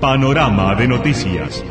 Panorama de noticias.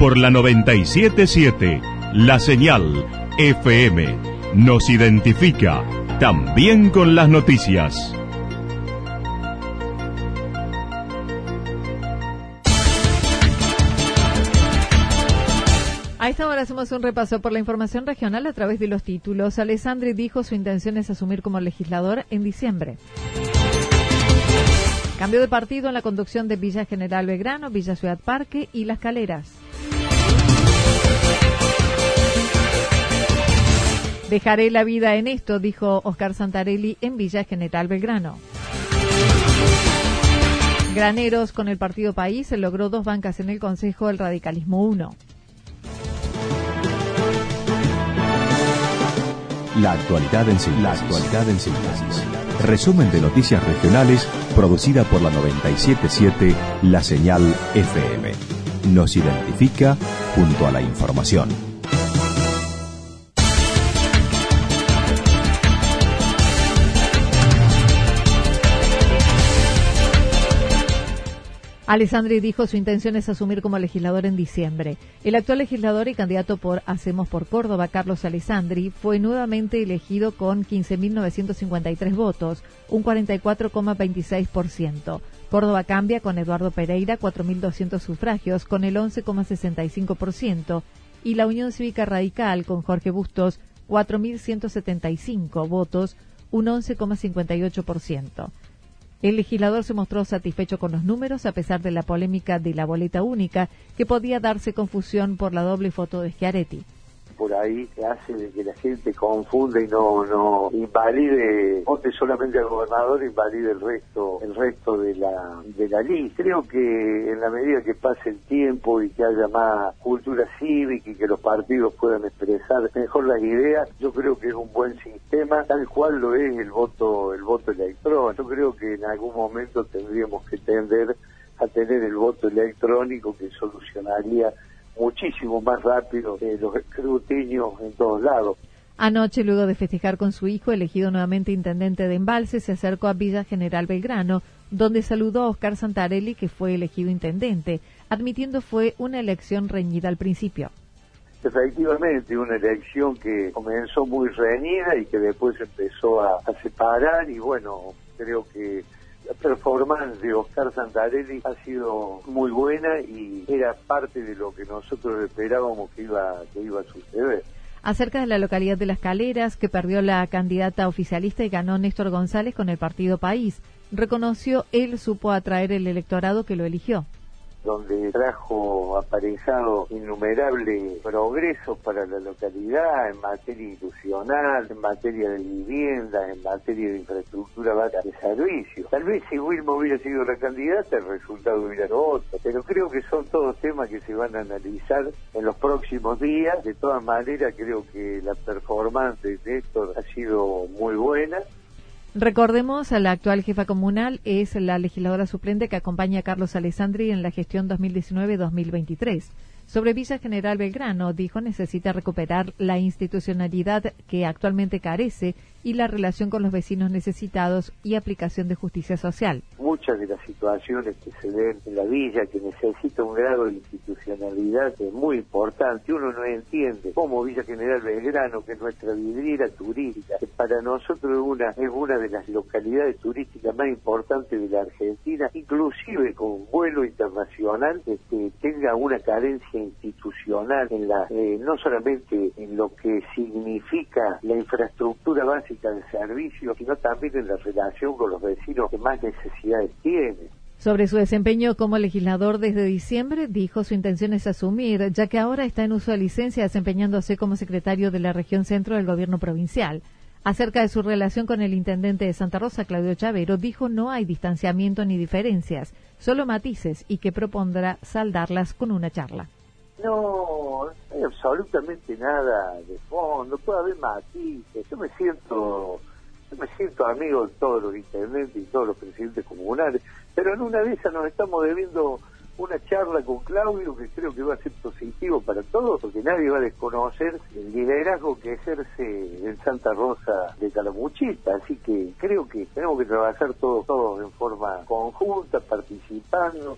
Por la 977, la señal FM nos identifica también con las noticias. A esta hora hacemos un repaso por la información regional a través de los títulos. Alessandri dijo su intención es asumir como legislador en diciembre. Cambio de partido en la conducción de Villa General Belgrano, Villa Ciudad Parque y Las Caleras. Dejaré la vida en esto, dijo Oscar Santarelli en Villa General Belgrano. Graneros con el Partido País se logró dos bancas en el Consejo del Radicalismo 1. La actualidad en síntesis. La actualidad en síntesis. Resumen de noticias regionales producida por la 977 La Señal FM. Nos identifica junto a la información. Alessandri dijo su intención es asumir como legislador en diciembre. El actual legislador y candidato por Hacemos por Córdoba, Carlos Alessandri, fue nuevamente elegido con 15.953 votos, un 44,26%. Córdoba cambia con Eduardo Pereira, 4.200 sufragios, con el 11,65%, y la Unión Cívica Radical con Jorge Bustos, 4.175 votos, un 11,58%. El legislador se mostró satisfecho con los números a pesar de la polémica de la boleta única que podía darse confusión por la doble foto de Schiaretti por ahí que hace de que la gente confunda y no no invalide vote solamente al gobernador invalide el resto el resto de la de la lista creo que en la medida que pase el tiempo y que haya más cultura cívica y que los partidos puedan expresar mejor las ideas yo creo que es un buen sistema tal cual lo es el voto el voto electrónico. Yo creo que en algún momento tendríamos que tender a tener el voto electrónico que solucionaría muchísimo más rápido que los escrutinios en todos lados. Anoche, luego de festejar con su hijo, elegido nuevamente intendente de Embalse, se acercó a Villa General Belgrano, donde saludó a Oscar Santarelli, que fue elegido intendente, admitiendo fue una elección reñida al principio. Efectivamente, una elección que comenzó muy reñida y que después empezó a, a separar y bueno, creo que performance de Oscar Santarelli ha sido muy buena y era parte de lo que nosotros esperábamos que iba, que iba a suceder. Acerca de la localidad de Las Caleras, que perdió la candidata oficialista y ganó Néstor González con el partido País, reconoció él supo atraer el electorado que lo eligió donde trajo aparejado innumerables progresos para la localidad en materia institucional, en materia de vivienda, en materia de infraestructura de servicios. Tal vez si Wilma hubiera sido la candidata, el resultado hubiera sido otro, pero creo que son todos temas que se van a analizar en los próximos días. De todas maneras, creo que la performance de Néstor ha sido muy buena Recordemos, la actual jefa comunal es la legisladora suplente que acompaña a Carlos Alessandri en la gestión 2019-2023. Sobre Villa General Belgrano, dijo, necesita recuperar la institucionalidad que actualmente carece y la relación con los vecinos necesitados y aplicación de justicia social. Muchas de las situaciones que se ven en la villa que necesita un grado de institucionalidad es muy importante. Uno no entiende cómo Villa General Belgrano, que es nuestra vidriera turística, que para nosotros es una, es una de las localidades turísticas más importantes de la Argentina, inclusive con vuelo internacional, este, tenga una carencia institucional, en la, eh, no solamente en lo que significa la infraestructura básica de servicios, sino también en la relación con los vecinos que más necesidades tienen. Sobre su desempeño como legislador desde diciembre, dijo su intención es asumir, ya que ahora está en uso de licencia desempeñándose como secretario de la región centro del gobierno provincial. Acerca de su relación con el intendente de Santa Rosa, Claudio Chavero, dijo no hay distanciamiento ni diferencias, solo matices y que propondrá saldarlas con una charla. No, no hay absolutamente nada de fondo, puede haber matices. Yo me siento, yo me siento amigo de todos los intendentes y todos los presidentes comunales, pero en una de esas nos estamos debiendo una charla con Claudio que creo que va a ser positivo para todos, porque nadie va a desconocer el liderazgo que ejerce en Santa Rosa de Calamuchita, así que creo que tenemos que trabajar todos, todos en forma conjunta, participando.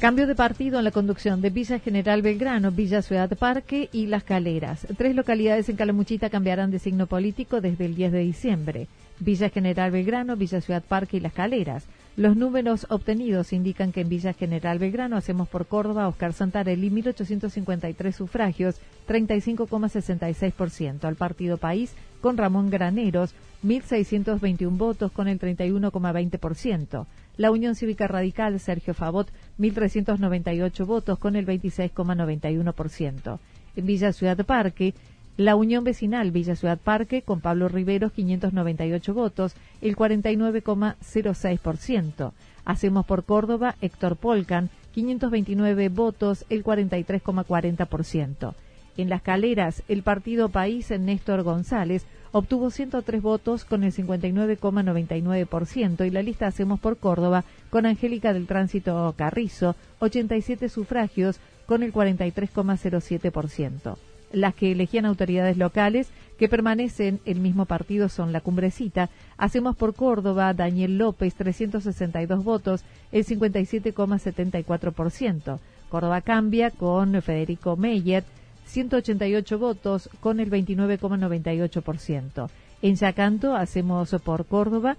Cambio de partido en la conducción de Villa General Belgrano, Villa Ciudad Parque y Las Caleras. Tres localidades en Calamuchita cambiarán de signo político desde el 10 de diciembre. Villa General Belgrano, Villa Ciudad Parque y Las Caleras. Los números obtenidos indican que en Villa General Belgrano hacemos por Córdoba Oscar Santarelli 1.853 sufragios, 35,66%. Al Partido País con Ramón Graneros 1.621 votos con el 31,20%. La Unión Cívica Radical Sergio Favot 1.398 votos con el 26,91%. En Villa Ciudad Parque la Unión Vecinal Villa Ciudad Parque, con Pablo Riveros, 598 votos, el 49,06%. Hacemos por Córdoba, Héctor Polcan, 529 votos, el 43,40%. En las caleras, el partido País, Néstor González, obtuvo 103 votos con el 59,99% y la lista Hacemos por Córdoba con Angélica del Tránsito Carrizo, 87 sufragios con el 43,07%. Las que elegían autoridades locales que permanecen el mismo partido son la Cumbrecita, Hacemos por Córdoba, Daniel López, 362 votos, el 57,74%. Córdoba cambia con Federico Meyer, 188 votos, con el 29,98%. En Yacanto, Hacemos por Córdoba,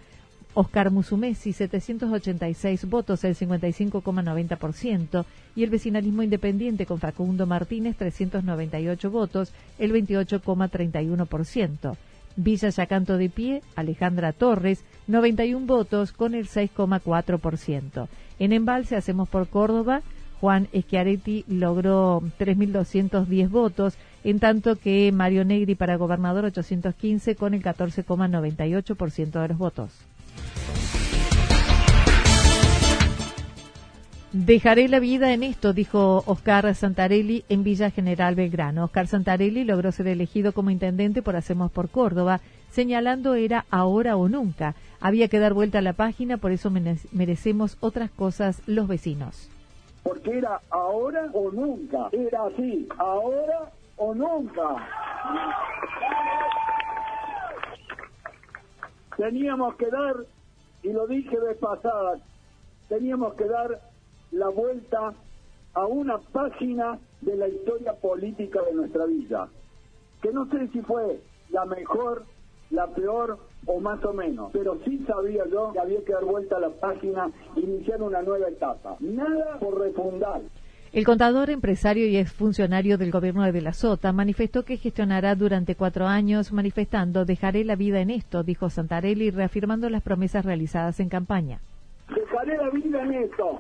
Oscar Musumesi, 786 votos, el 55,90%, y el vecinalismo independiente con Facundo Martínez, 398 votos, el 28,31%. Villa Yacanto de Pie, Alejandra Torres, 91 votos con el 6,4%. En Embalse hacemos por Córdoba, Juan Schiaretti logró 3.210 votos, en tanto que Mario Negri para gobernador 815 con el 14,98% de los votos. Dejaré la vida en esto, dijo Oscar Santarelli en Villa General Belgrano. Oscar Santarelli logró ser elegido como intendente por Hacemos por Córdoba, señalando era ahora o nunca. Había que dar vuelta a la página, por eso merecemos otras cosas los vecinos. Porque era ahora o nunca, era así, ahora o nunca. Teníamos que dar, y lo dije de pasada, teníamos que dar la vuelta a una página de la historia política de nuestra vida, que no sé si fue la mejor, la peor o más o menos, pero sí sabía yo que había que dar vuelta a la página, iniciar una nueva etapa. Nada por refundar. El contador, empresario y exfuncionario del gobierno de la Sota manifestó que gestionará durante cuatro años, manifestando dejaré la vida en esto, dijo Santarelli, reafirmando las promesas realizadas en campaña. Dejaré la vida en esto,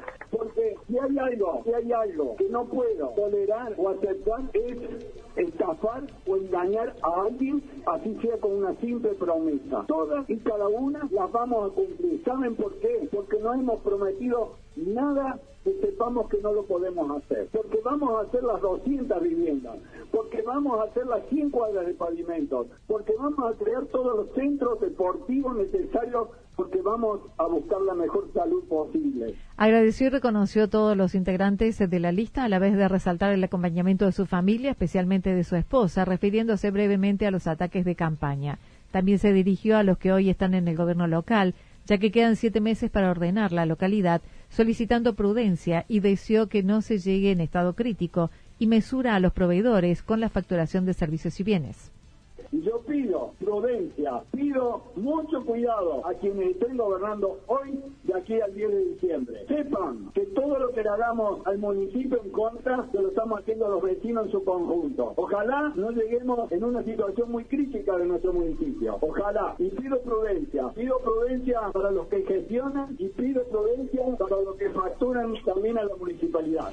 si hay algo, si hay algo que no puedo tolerar o aceptar es estafar o engañar a alguien, así sea con una simple promesa. Todas y cada una las vamos a cumplir. ¿Saben por qué? Porque no hemos prometido nada que sepamos que no lo podemos hacer. Porque vamos a hacer las 200 viviendas, porque vamos a hacer las 100 cuadras de pavimentos, porque vamos a crear todos los centros deportivos necesarios, porque vamos a buscar la mejor salud posible. Agradeció y reconoció a todos los integrantes de la lista a la vez de resaltar el acompañamiento de su familia, especialmente de su esposa, refiriéndose brevemente a los ataques de campaña. También se dirigió a los que hoy están en el gobierno local, ya que quedan siete meses para ordenar la localidad, solicitando prudencia y deseó que no se llegue en estado crítico y mesura a los proveedores con la facturación de servicios y bienes. Yo pido prudencia, pido mucho cuidado a quienes estén gobernando hoy de aquí al 10 de diciembre. Sepan que todo lo que le hagamos al municipio en contra se lo estamos haciendo a los vecinos en su conjunto. Ojalá no lleguemos en una situación muy crítica de nuestro municipio. Ojalá. Y pido prudencia. Pido prudencia para los que gestionan y pido prudencia para los que facturan también a la municipalidad.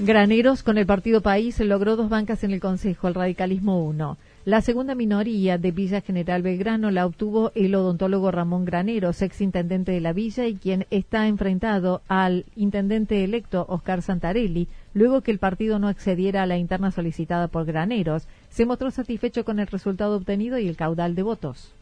Graneros con el Partido País logró dos bancas en el Consejo, el Radicalismo 1. La segunda minoría de Villa General Belgrano la obtuvo el odontólogo Ramón Graneros, ex intendente de la villa y quien está enfrentado al intendente electo Oscar Santarelli, luego que el partido no accediera a la interna solicitada por Graneros. Se mostró satisfecho con el resultado obtenido y el caudal de votos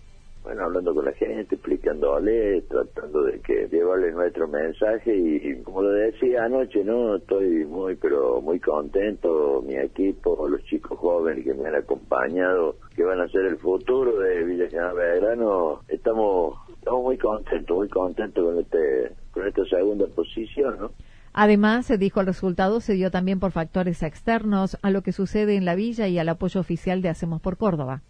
bueno, hablando con la gente, explicándole, tratando de que llevarle nuestro mensaje y, como lo decía anoche, no, estoy muy pero muy contento, mi equipo, los chicos jóvenes que me han acompañado, que van a ser el futuro de Villa General Belgrano, estamos estamos muy contentos, muy contentos con este con esta segunda posición, ¿no? Además, se dijo el resultado se dio también por factores externos a lo que sucede en la villa y al apoyo oficial de Hacemos por Córdoba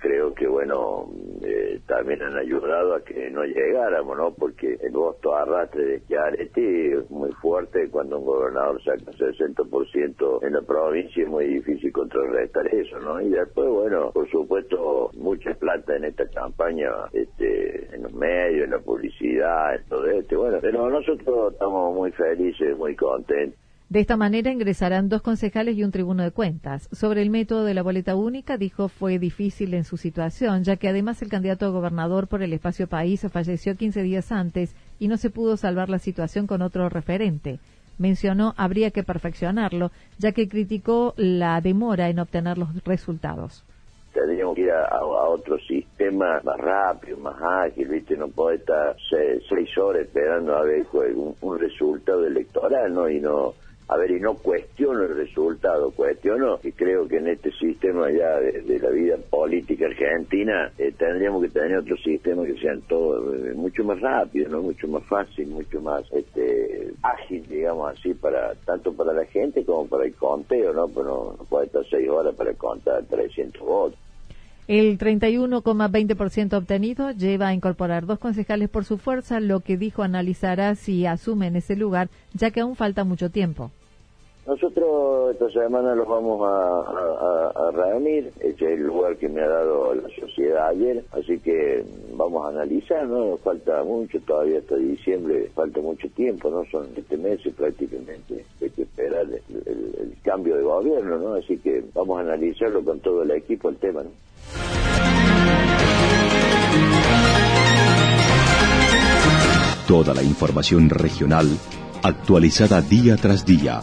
creo que bueno eh, también han ayudado a que no llegáramos no porque el voto arrastre de Chiaretti es muy fuerte cuando un gobernador saca 60% en la provincia es muy difícil contrarrestar eso no y después bueno por supuesto mucha plata en esta campaña este en los medios en la publicidad en todo esto. Bueno pero nosotros estamos muy felices muy contentos de esta manera ingresarán dos concejales y un tribuno de cuentas. Sobre el método de la boleta única, dijo fue difícil en su situación, ya que además el candidato a gobernador por el espacio país falleció 15 días antes y no se pudo salvar la situación con otro referente. Mencionó habría que perfeccionarlo, ya que criticó la demora en obtener los resultados tendríamos que ir a, otro sistema más rápido, más ágil, ¿viste? No puede estar seis, horas esperando a ver un, un resultado electoral, ¿no? Y no a ver, y no cuestiono el resultado, cuestiono y creo que en este sistema ya de, la vida política argentina eh, tendríamos que tener otro sistema que sean todo eh, mucho más rápido, no mucho más fácil, mucho más este ágil, digamos así, para tanto para la gente como para el conteo, ¿no? Pues no, puede estar seis horas para contar 300 votos. El 31,20% obtenido lleva a incorporar dos concejales por su fuerza, lo que dijo analizará si asumen ese lugar, ya que aún falta mucho tiempo. Nosotros esta semana los vamos a, reunir, este es el lugar que me ha dado la sociedad ayer, así que vamos a analizar, ¿no? falta mucho, todavía hasta diciembre, falta mucho tiempo, ¿no? Son siete meses prácticamente, hay que esperar el, cambio de gobierno, ¿no? Así que vamos a analizarlo con todo el equipo, el tema, ¿no? Toda la información regional actualizada día tras día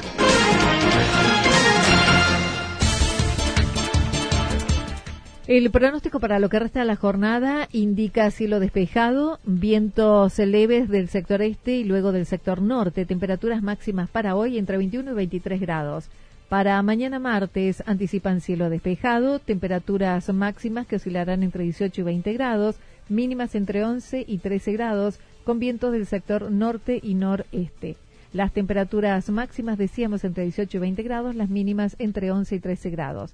El pronóstico para lo que resta de la jornada indica cielo despejado, vientos leves del sector este y luego del sector norte, temperaturas máximas para hoy entre 21 y 23 grados. Para mañana martes anticipan cielo despejado, temperaturas máximas que oscilarán entre 18 y 20 grados, mínimas entre 11 y 13 grados, con vientos del sector norte y noreste. Las temperaturas máximas decíamos entre 18 y 20 grados, las mínimas entre 11 y 13 grados.